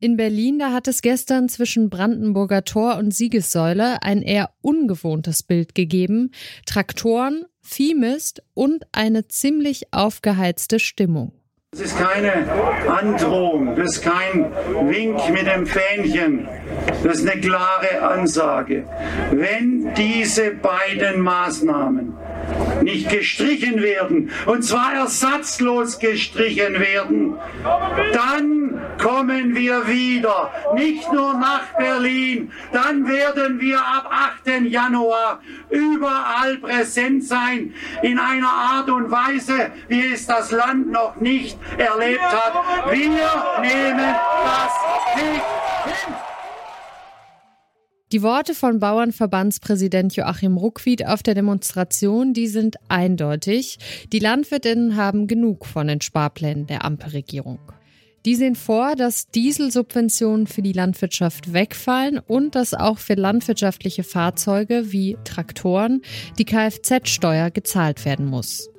In Berlin, da hat es gestern zwischen Brandenburger Tor und Siegessäule ein eher ungewohntes Bild gegeben. Traktoren, Viehmist und eine ziemlich aufgeheizte Stimmung. Das ist keine Androhung, das ist kein Wink mit dem Fähnchen, das ist eine klare Ansage. Wenn diese beiden Maßnahmen nicht gestrichen werden, und zwar ersatzlos gestrichen werden, dann kommen wir wieder, nicht nur nach Berlin, dann werden wir ab 8. Januar überall präsent sein, in einer Art und Weise, wie es das Land noch nicht erlebt hat. Wir nehmen das nicht hin. Die Worte von Bauernverbandspräsident Joachim Ruckwied auf der Demonstration, die sind eindeutig. Die Landwirtinnen haben genug von den Sparplänen der Ampelregierung. Die sehen vor, dass Dieselsubventionen für die Landwirtschaft wegfallen und dass auch für landwirtschaftliche Fahrzeuge wie Traktoren die Kfz-Steuer gezahlt werden muss.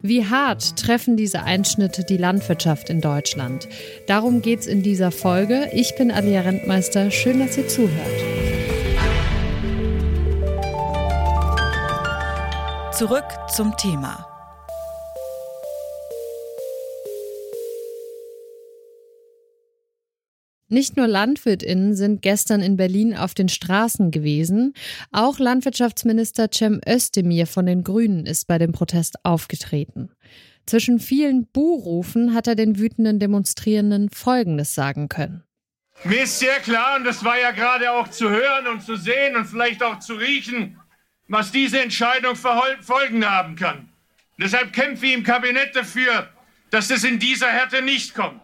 Wie hart treffen diese Einschnitte die Landwirtschaft in Deutschland? Darum geht's in dieser Folge. Ich bin Alia Rentmeister. Schön, dass ihr zuhört. Zurück zum Thema. Nicht nur Landwirtinnen sind gestern in Berlin auf den Straßen gewesen, auch Landwirtschaftsminister Cem Özdemir von den Grünen ist bei dem Protest aufgetreten. Zwischen vielen Buhrufen hat er den wütenden Demonstrierenden Folgendes sagen können. Mir ist sehr klar, und das war ja gerade auch zu hören und zu sehen und vielleicht auch zu riechen, was diese Entscheidung für Folgen haben kann. Deshalb kämpfe ich im Kabinett dafür, dass es in dieser Härte nicht kommt.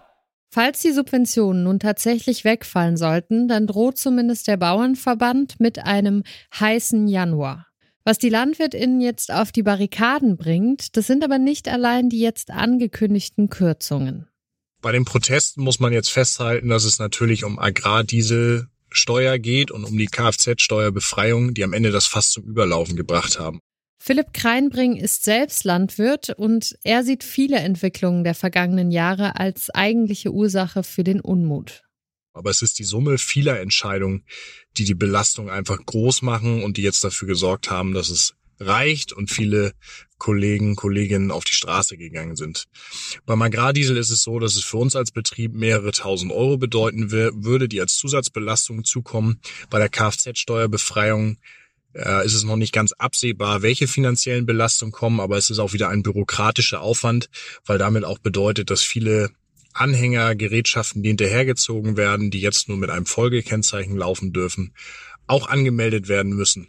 Falls die Subventionen nun tatsächlich wegfallen sollten, dann droht zumindest der Bauernverband mit einem heißen Januar. Was die Landwirtinnen jetzt auf die Barrikaden bringt, das sind aber nicht allein die jetzt angekündigten Kürzungen. Bei den Protesten muss man jetzt festhalten, dass es natürlich um Agrardiesel Steuer geht und um die Kfz-Steuerbefreiung, die am Ende das fast zum Überlaufen gebracht haben. Philipp Kreinbring ist selbst Landwirt und er sieht viele Entwicklungen der vergangenen Jahre als eigentliche Ursache für den Unmut. Aber es ist die Summe vieler Entscheidungen, die die Belastung einfach groß machen und die jetzt dafür gesorgt haben, dass es reicht und viele Kollegen, Kolleginnen auf die Straße gegangen sind. Beim Agrardiesel ist es so, dass es für uns als Betrieb mehrere tausend Euro bedeuten würde, die als Zusatzbelastung zukommen. Bei der Kfz-Steuerbefreiung äh, ist es noch nicht ganz absehbar, welche finanziellen Belastungen kommen, aber es ist auch wieder ein bürokratischer Aufwand, weil damit auch bedeutet, dass viele Anhänger, Gerätschaften, die hinterhergezogen werden, die jetzt nur mit einem Folgekennzeichen laufen dürfen, auch angemeldet werden müssen.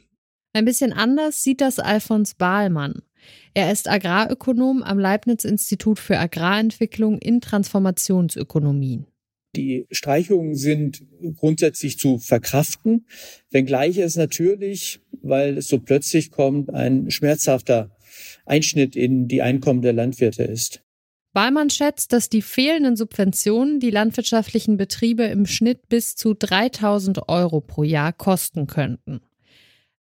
Ein bisschen anders sieht das Alfons Bahlmann. Er ist Agrarökonom am Leibniz-Institut für Agrarentwicklung in Transformationsökonomien. Die Streichungen sind grundsätzlich zu verkraften, wenngleich es natürlich, weil es so plötzlich kommt, ein schmerzhafter Einschnitt in die Einkommen der Landwirte ist. Ballmann schätzt, dass die fehlenden Subventionen die landwirtschaftlichen Betriebe im Schnitt bis zu 3000 Euro pro Jahr kosten könnten.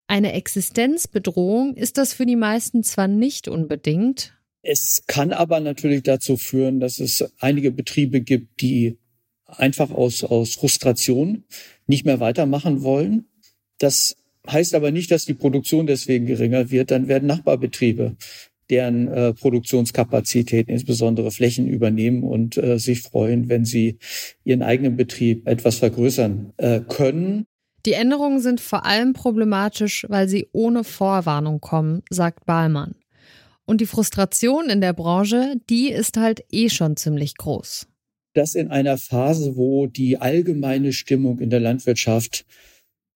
Eine Existenzbedrohung ist das für die meisten zwar nicht unbedingt. Es kann aber natürlich dazu führen, dass es einige Betriebe gibt, die einfach aus, aus Frustration nicht mehr weitermachen wollen. Das heißt aber nicht, dass die Produktion deswegen geringer wird. Dann werden Nachbarbetriebe deren äh, Produktionskapazitäten, insbesondere Flächen übernehmen und äh, sich freuen, wenn sie ihren eigenen Betrieb etwas vergrößern äh, können. Die Änderungen sind vor allem problematisch, weil sie ohne Vorwarnung kommen, sagt Bahlmann. Und die Frustration in der Branche, die ist halt eh schon ziemlich groß. Das in einer Phase, wo die allgemeine Stimmung in der Landwirtschaft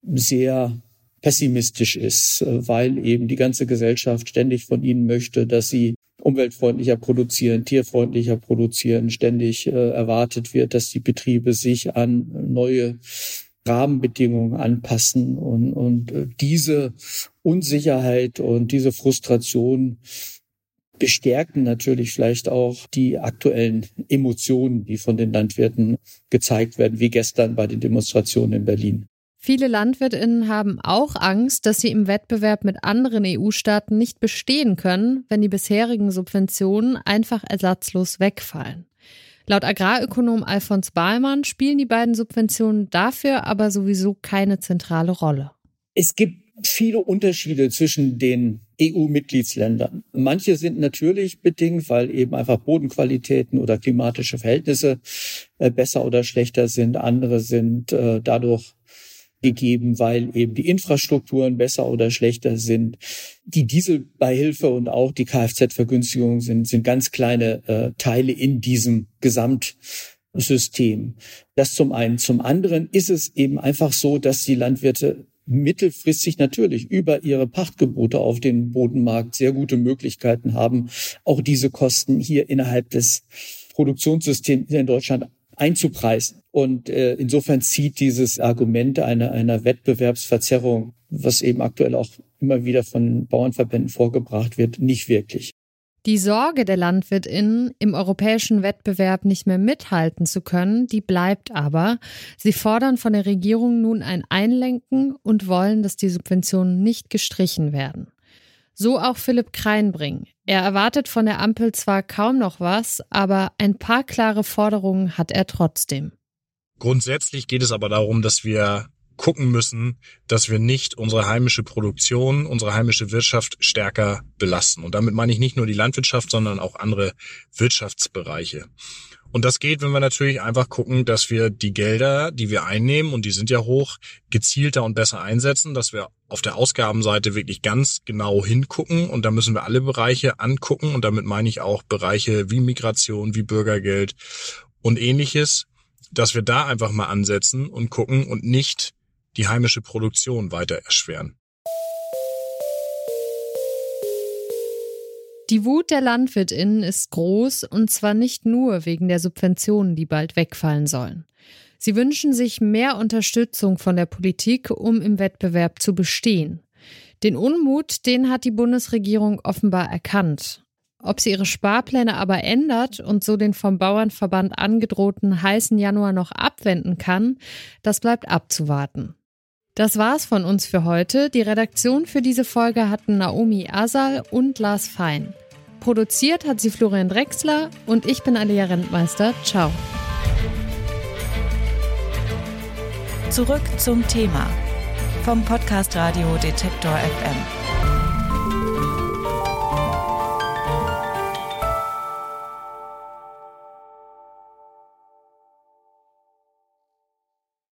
sehr pessimistisch ist, weil eben die ganze Gesellschaft ständig von ihnen möchte, dass sie umweltfreundlicher produzieren, tierfreundlicher produzieren, ständig äh, erwartet wird, dass die Betriebe sich an neue Rahmenbedingungen anpassen und, und äh, diese Unsicherheit und diese Frustration bestärken natürlich vielleicht auch die aktuellen Emotionen, die von den Landwirten gezeigt werden, wie gestern bei den Demonstrationen in Berlin. Viele Landwirtinnen haben auch Angst, dass sie im Wettbewerb mit anderen EU-Staaten nicht bestehen können, wenn die bisherigen Subventionen einfach ersatzlos wegfallen. Laut Agrarökonom Alfons Bahlmann spielen die beiden Subventionen dafür aber sowieso keine zentrale Rolle. Es gibt viele Unterschiede zwischen den EU-Mitgliedsländern. Manche sind natürlich bedingt, weil eben einfach Bodenqualitäten oder klimatische Verhältnisse äh, besser oder schlechter sind. Andere sind äh, dadurch gegeben, weil eben die Infrastrukturen besser oder schlechter sind. Die Dieselbeihilfe und auch die Kfz-Vergünstigung sind, sind ganz kleine äh, Teile in diesem Gesamtsystem. Das zum einen. Zum anderen ist es eben einfach so, dass die Landwirte mittelfristig natürlich über ihre Pachtgebote auf den Bodenmarkt sehr gute Möglichkeiten haben, auch diese Kosten hier innerhalb des Produktionssystems in Deutschland einzupreisen. Und äh, insofern zieht dieses Argument einer, einer Wettbewerbsverzerrung, was eben aktuell auch immer wieder von Bauernverbänden vorgebracht wird, nicht wirklich. Die Sorge der Landwirtinnen, im europäischen Wettbewerb nicht mehr mithalten zu können, die bleibt aber. Sie fordern von der Regierung nun ein Einlenken und wollen, dass die Subventionen nicht gestrichen werden. So auch Philipp Kreinbring. Er erwartet von der Ampel zwar kaum noch was, aber ein paar klare Forderungen hat er trotzdem. Grundsätzlich geht es aber darum, dass wir gucken müssen, dass wir nicht unsere heimische Produktion, unsere heimische Wirtschaft stärker belasten. Und damit meine ich nicht nur die Landwirtschaft, sondern auch andere Wirtschaftsbereiche. Und das geht, wenn wir natürlich einfach gucken, dass wir die Gelder, die wir einnehmen, und die sind ja hoch, gezielter und besser einsetzen, dass wir auf der Ausgabenseite wirklich ganz genau hingucken. Und da müssen wir alle Bereiche angucken. Und damit meine ich auch Bereiche wie Migration, wie Bürgergeld und ähnliches, dass wir da einfach mal ansetzen und gucken und nicht die heimische Produktion weiter erschweren. Die Wut der Landwirtinnen ist groß und zwar nicht nur wegen der Subventionen, die bald wegfallen sollen. Sie wünschen sich mehr Unterstützung von der Politik, um im Wettbewerb zu bestehen. Den Unmut, den hat die Bundesregierung offenbar erkannt. Ob sie ihre Sparpläne aber ändert und so den vom Bauernverband angedrohten heißen Januar noch abwenden kann, das bleibt abzuwarten. Das war's von uns für heute. Die Redaktion für diese Folge hatten Naomi Asal und Lars Fein. Produziert hat sie Florian Drexler und ich bin Alia Rentmeister. Ciao. Zurück zum Thema vom Podcast Radio Detektor FM.